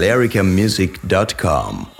BalearicaMusic.com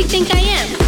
He think I am?